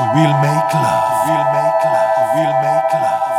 We will make love. We will make love. We will make love.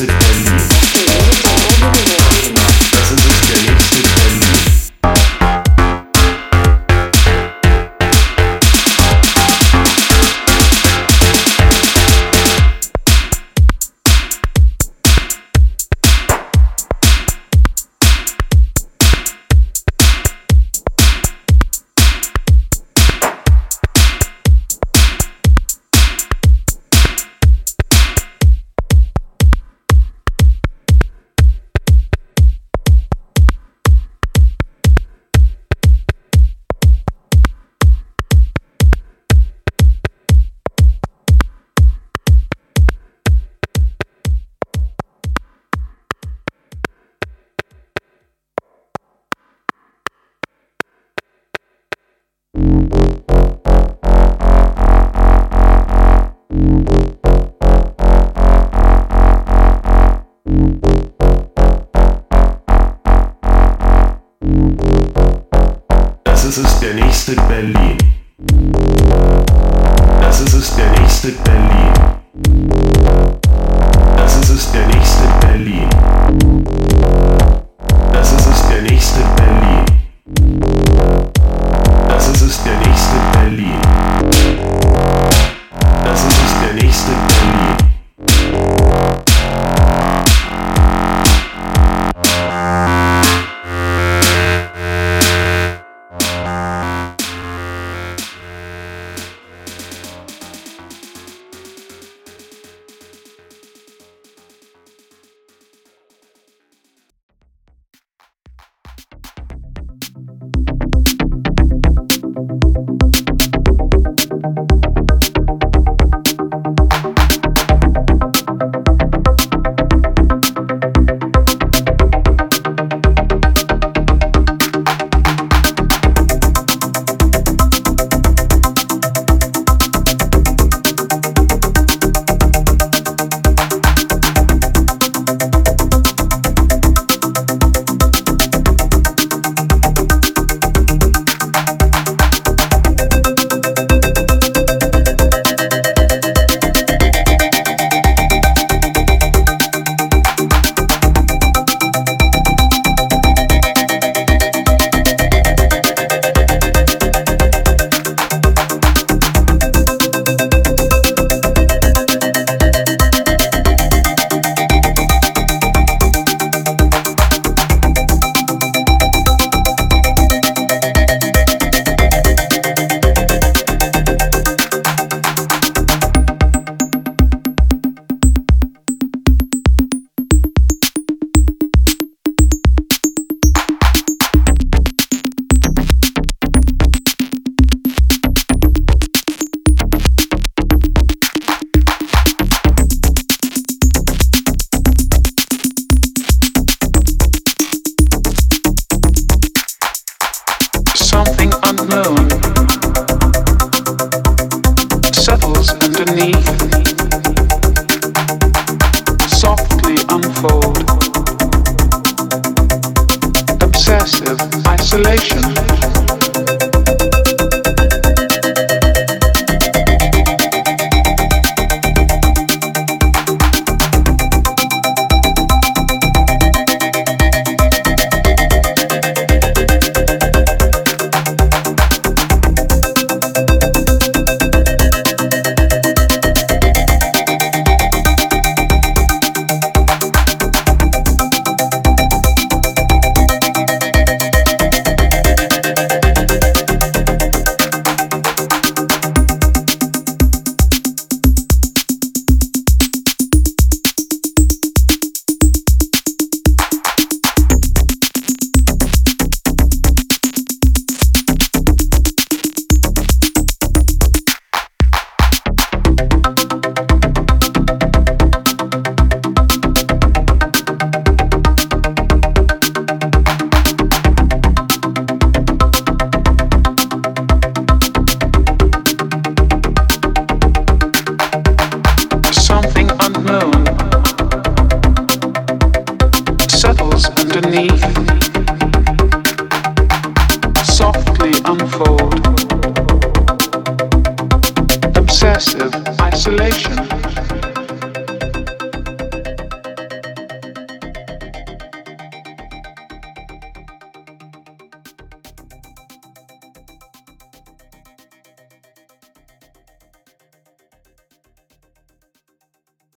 Es,